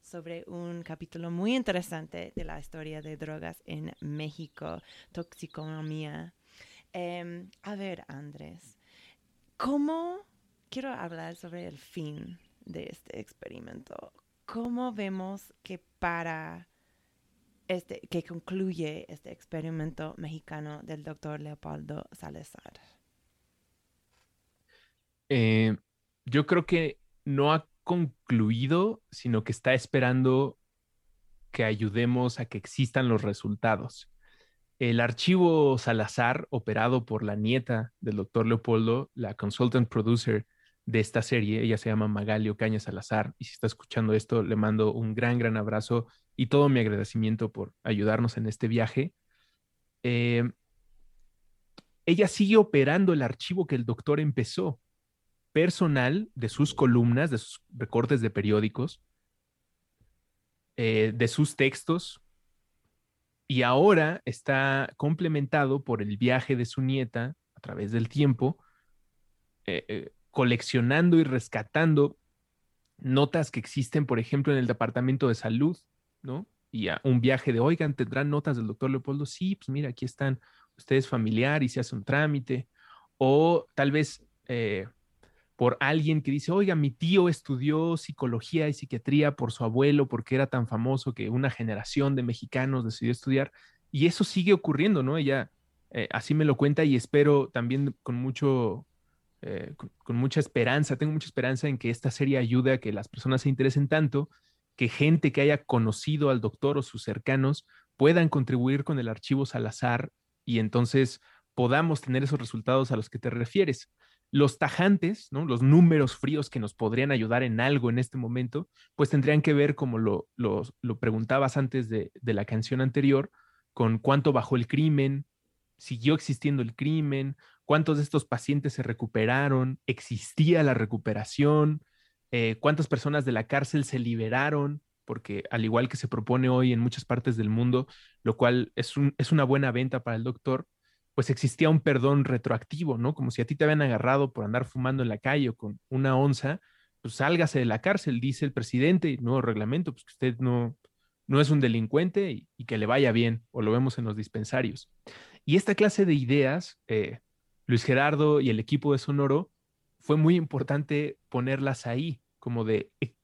[SPEAKER 3] sobre un capítulo muy interesante de la historia de drogas en México, toxiconomía. Em, a ver, Andrés, ¿cómo quiero hablar sobre el fin de este experimento? ¿Cómo vemos que para este, que concluye este experimento mexicano del doctor Leopoldo Salazar?
[SPEAKER 4] Eh, yo creo que no ha concluido, sino que está esperando que ayudemos a que existan los resultados. El archivo Salazar, operado por la nieta del doctor Leopoldo, la consultant producer de esta serie, ella se llama Magalio Caña Salazar, y si está escuchando esto, le mando un gran, gran abrazo y todo mi agradecimiento por ayudarnos en este viaje. Eh, ella sigue operando el archivo que el doctor empezó, personal de sus columnas, de sus recortes de periódicos, eh, de sus textos, y ahora está complementado por el viaje de su nieta a través del tiempo, eh, coleccionando y rescatando notas que existen, por ejemplo, en el Departamento de Salud, ¿no? Y a un viaje de, oigan, ¿tendrán notas del doctor Leopoldo? Sí, pues mira, aquí están, ustedes familiar y se hace un trámite. O tal vez eh, por alguien que dice, oiga, mi tío estudió psicología y psiquiatría por su abuelo porque era tan famoso que una generación de mexicanos decidió estudiar. Y eso sigue ocurriendo, ¿no? Ella eh, así me lo cuenta y espero también con mucho, eh, con, mucha esperanza, tengo mucha esperanza en que esta serie ayude a que las personas se interesen tanto que gente que haya conocido al doctor o sus cercanos puedan contribuir con el archivo Salazar y entonces podamos tener esos resultados a los que te refieres. Los tajantes, ¿no? los números fríos que nos podrían ayudar en algo en este momento, pues tendrían que ver, como lo, preguntabas antes de la canción anterior, con cuánto bajó el crimen, siguió existiendo el crimen, cuántos de estos pacientes se recuperaron, existía la recuperación, eh, cuántas personas de la cárcel se liberaron, porque al igual que se propone hoy en muchas partes del mundo, lo cual es, un, es una buena venta para el doctor, pues existía un perdón retroactivo, ¿no? Como si a ti te habían agarrado por andar fumando en la calle o con una onza, pues sálgase de la cárcel, dice el presidente, nuevo reglamento, pues que usted no, no es un delincuente y, que le vaya bien, o lo vemos en los dispensarios. Y esta clase de ideas, eh, Luis Gerardo y el equipo de Sonoro, fue muy importante ponerlas ahí, como de, eh,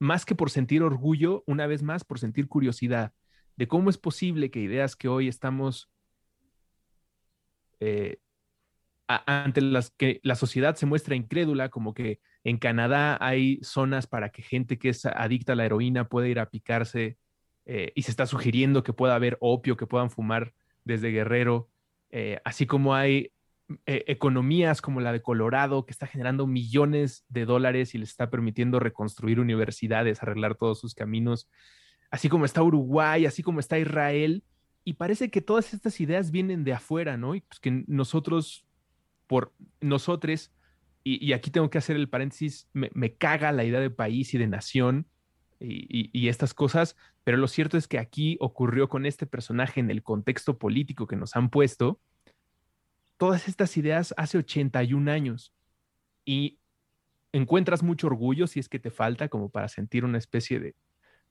[SPEAKER 4] más que por sentir orgullo, una vez más por sentir curiosidad de cómo es posible que ideas que hoy estamos eh, ante las que la sociedad se muestra incrédula, como que en Canadá hay zonas para que gente que es adicta a la heroína pueda ir a picarse eh, y se está sugiriendo que pueda haber opio, que puedan fumar desde Guerrero, así como hay eh, economías como la de Colorado, que está generando millones de dólares y les está permitiendo reconstruir universidades, arreglar todos sus caminos, así como está Uruguay, así como está Israel, y parece que todas estas ideas vienen de afuera, ¿no? Y pues que nosotros, por nosotros, y, aquí tengo que hacer el paréntesis, me, caga la idea de país y de nación y, estas cosas, pero lo cierto es que aquí ocurrió con este personaje en el contexto político que nos han puesto, todas estas ideas hace 81 años y encuentras mucho orgullo si es que te falta como para sentir una especie de,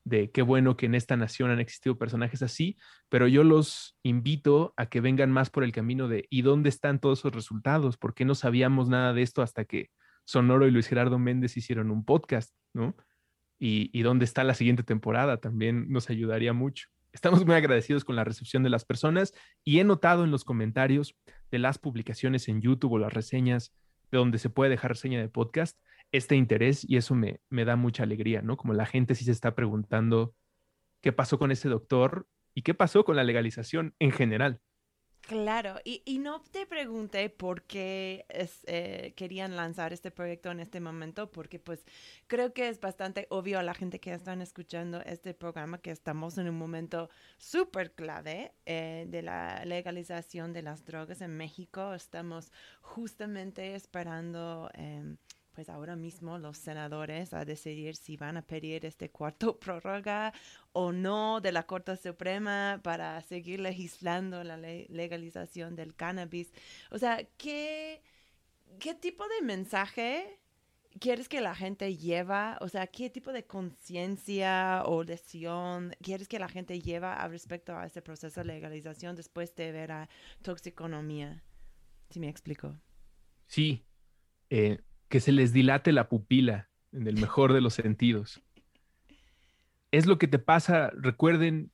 [SPEAKER 4] de qué bueno que en esta nación han existido personajes así, pero yo los invito a que vengan más por el camino de ¿y dónde están todos esos resultados? ¿Por qué no sabíamos nada de esto hasta que Sonoro y Luis Gerardo Méndez hicieron un podcast, ¿no? Y, y dónde está la siguiente temporada también nos ayudaría mucho. Estamos muy agradecidos con la recepción de las personas y he notado en los comentarios de las publicaciones en YouTube o las reseñas de donde se puede dejar reseña de podcast este interés y eso me, me da mucha alegría, ¿no? Como la gente sí se está preguntando qué pasó con ese doctor y qué pasó con la legalización en general.
[SPEAKER 3] Claro, y, y, no te pregunté por qué eh, querían lanzar este proyecto en este momento, porque pues creo que es bastante obvio a la gente que están escuchando este programa que estamos en un momento súper clave eh, de la legalización de las drogas en México. Estamos justamente esperando... Em, pues ahora mismo los senadores a decidir si van a pedir este cuarto *laughs* prórroga o no de la Corte Suprema para seguir legislando la legalización del cannabis. O sea, ¿qué, qué tipo de mensaje quieres que la gente lleva? O sea, ¿qué tipo de conciencia o lesión quieres que la gente lleva al respecto a este proceso de legalización después de ver a toxiconomía? Si me explico.
[SPEAKER 4] Sí, eh, que se les dilate la pupila en el mejor de los sentidos. Es lo que te pasa, recuerden,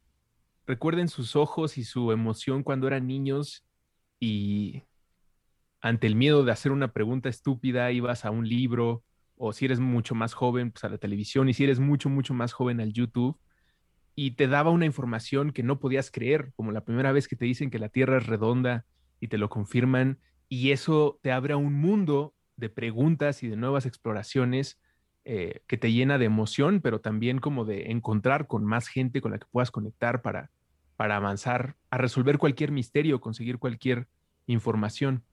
[SPEAKER 4] recuerden sus ojos y su emoción cuando eran niños y ante el miedo de hacer una pregunta estúpida ibas a un libro o si eres mucho más joven, pues a la televisión y si eres mucho, mucho más joven al YouTube y te daba una información que no podías creer, como la primera vez que te dicen que la Tierra es redonda y te lo confirman y eso te abre a un mundo de preguntas y de nuevas exploraciones eh, que te llena de emoción, pero también como de encontrar con más gente con la que puedas conectar para, para avanzar a resolver cualquier misterio, conseguir cualquier información.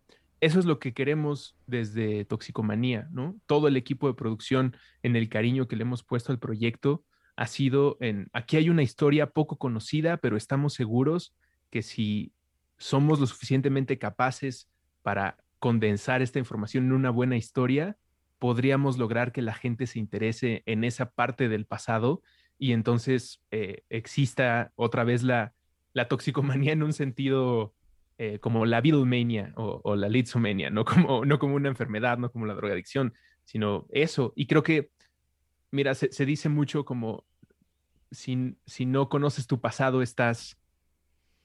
[SPEAKER 4] Eso es lo que queremos desde Toxicomanía, ¿no? Todo el equipo de producción en el cariño que le hemos puesto al proyecto ha sido en, aquí hay una historia poco conocida, pero estamos seguros que si somos lo suficientemente capaces para condensar esta información en una buena historia, podríamos lograr que la gente se interese en esa parte del pasado y entonces eh, exista otra vez la, la, toxicomanía en un sentido eh, como la Beatlemania o, la Litzomania, no como, no como una enfermedad, no como la drogadicción, sino eso. Y creo que, mira, se, dice mucho como si no conoces tu pasado, estás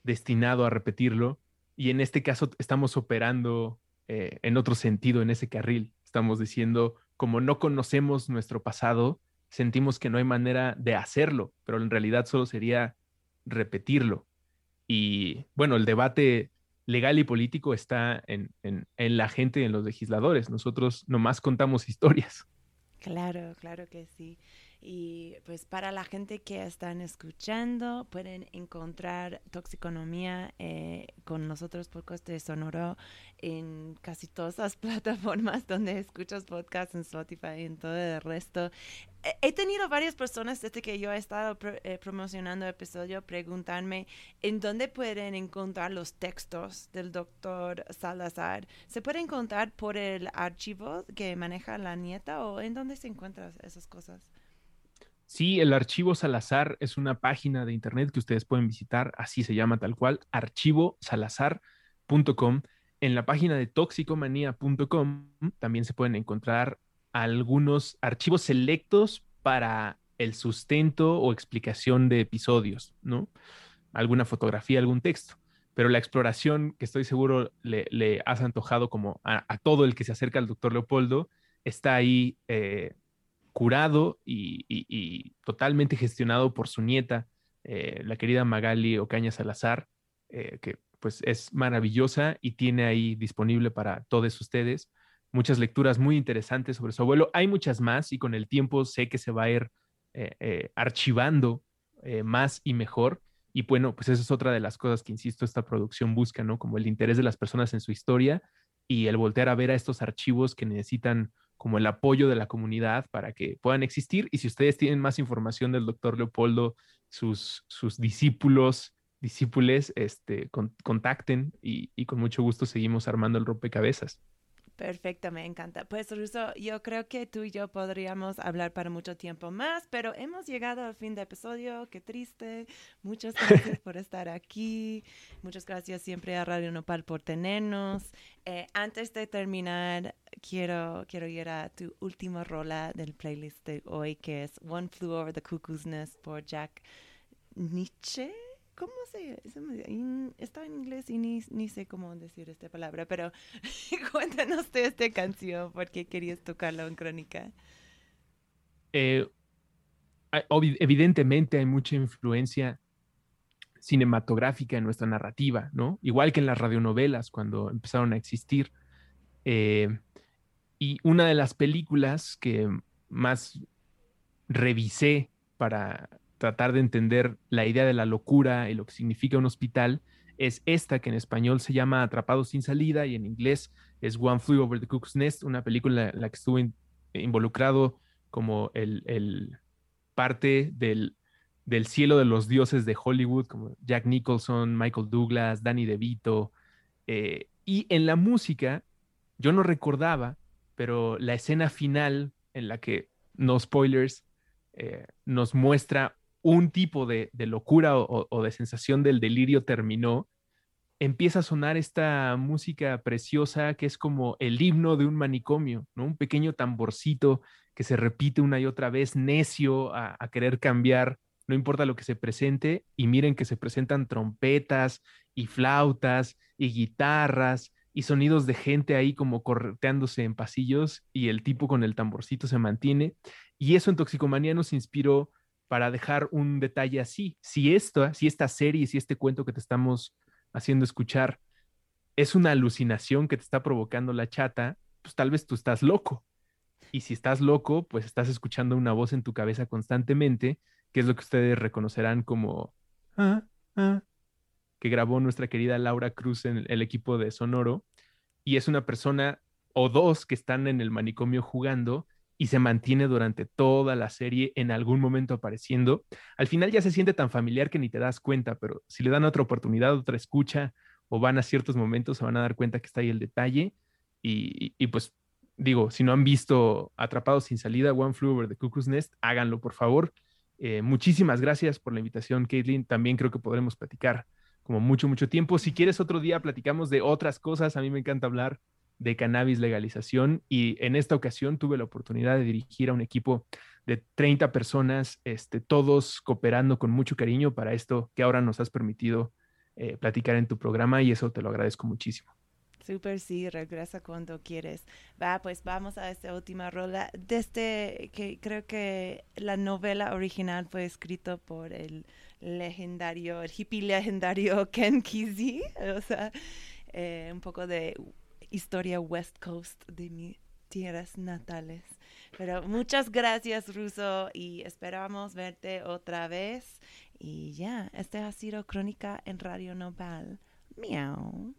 [SPEAKER 4] destinado a repetirlo. Y en este caso estamos operando eh, en otro sentido en ese carril. Estamos diciendo, como no conocemos nuestro pasado, sentimos que no hay manera de hacerlo, pero en realidad solo sería repetirlo. Y bueno, el debate legal y político está en, en, la gente en los legisladores. Nosotros nomás contamos historias.
[SPEAKER 3] Claro, claro que sí. Y pues para la gente que están escuchando, pueden encontrar Toxiconomía eh, con nosotros por Coste Sonoro en casi todas las *laughs* plataformas donde escuchas podcasts, en Spotify y en todo el resto. He tenido varias personas desde que yo he estado eh, promocionando el episodio preguntarme en dónde pueden encontrar los textos del doctor Salazar. ¿Se puede encontrar por el archivo que maneja la nieta o en dónde se encuentran esas cosas?
[SPEAKER 4] Sí, el archivo Salazar es una página de internet que ustedes pueden visitar, así se llama tal cual, archivosalazar.com. En la página de toxicomanía.com también se pueden encontrar algunos archivos selectos para el sustento o explicación de episodios, ¿no? Alguna fotografía, algún texto. Pero la exploración que estoy seguro le, has antojado como a, todo el que se acerca al doctor Leopoldo, está ahí eh, curado y, totalmente gestionado por su nieta, eh, la querida Magali Ocaña Salazar, eh, que pues es maravillosa y tiene ahí disponible para todos ustedes muchas lecturas muy interesantes sobre su abuelo. Hay muchas más y con el tiempo sé que se va a ir eh, archivando más y mejor. Y bueno, pues esa es otra de las cosas que, insisto, esta producción busca, ¿no? Como el interés de las personas en su historia y el voltear a ver a estos archivos que necesitan como el apoyo de la comunidad para que puedan existir. Y si ustedes tienen más información del doctor Leopoldo, sus, sus discípulos, discípules, este, contacten y, y con mucho gusto seguimos armando el rompecabezas.
[SPEAKER 3] Perfecto, me encanta. Pues Ruso, yo creo que tú y yo podríamos hablar para mucho tiempo más, pero hemos llegado al fin del episodio. Qué triste. Muchas gracias *laughs* por estar aquí. Muchas gracias siempre a Radio Nopal por tenernos. Eh, antes de terminar, quiero, quiero ir a tu última rola del playlist de hoy, que es One Flew Over the Cuckoo's Nest por Jack Nietzsche. ¿Cómo se, Está en inglés y ni, sé cómo decir esta palabra, pero *laughs* cuéntanos de esta canción, ¿por qué querías tocarla en Crónica?
[SPEAKER 4] Eh, evidentemente hay mucha influencia cinematográfica en nuestra narrativa, ¿no? Igual que en las radionovelas cuando empezaron a existir. Eh, y una de las películas que más revisé para tratar de entender la idea de la locura y lo que significa un hospital es esta que en español se llama Atrapados sin salida y en inglés es One Flew Over the Cuckoo's Nest, una película en la que estuve involucrado como el, parte del, del, cielo de los dioses de Hollywood, como Jack Nicholson, Michael Douglas, Danny DeVito. Eh, y en la música, yo no recordaba, pero la escena final en la que, no spoilers, eh, nos muestra un tipo de, locura o, de sensación del delirio terminó, empieza a sonar esta música preciosa que es como el himno de un manicomio, ¿no? Un pequeño tamborcito que se repite una y otra vez, necio a, querer cambiar, no importa lo que se presente, y miren que se presentan trompetas y flautas y guitarras y sonidos de gente ahí como correteándose en pasillos y el tipo con el tamborcito se mantiene. Y eso en Toxicomanía nos inspiró para dejar un detalle así. Si esto, si esta serie, si este cuento que te estamos haciendo escuchar es una alucinación que te está provocando la chata, pues tal vez tú estás loco. Y si estás loco, pues estás escuchando una voz en tu cabeza constantemente, que es lo que ustedes reconocerán como ah, ah", que grabó nuestra querida Laura Cruz en el equipo de Sonoro. Y es una persona o dos que están en el manicomio jugando y se mantiene durante toda la serie en algún momento apareciendo. Al final ya se siente tan familiar que ni te das cuenta, pero si le dan otra oportunidad, otra escucha o van a ciertos momentos, se van a dar cuenta que está ahí el detalle. Y, pues digo, si no han visto Atrapados sin salida, One Flew Over the Cuckoo's Nest, háganlo por favor. Eh, muchísimas gracias por la invitación, Caitlin. También creo que podremos platicar como mucho, mucho tiempo. Si quieres otro día, platicamos de otras cosas. A mí me encanta hablar de cannabis legalización y en esta ocasión tuve la oportunidad de dirigir a un equipo de 30 personas, este, todos cooperando con mucho cariño para esto que ahora nos has permitido eh, platicar en tu programa y eso te lo agradezco muchísimo.
[SPEAKER 3] Súper, sí, regresa cuando quieres. Va, pues vamos a esta última rola. Desde que creo que la novela original fue escrito por el legendario, el hippie legendario *laughs* Ken Kesey, o sea, eh, un poco de historia West Coast de mis tierras natales. Pero muchas gracias, Ruso, y esperamos verte otra vez. Y ya, este ha sido Crónica en Radio Nopal. Miau.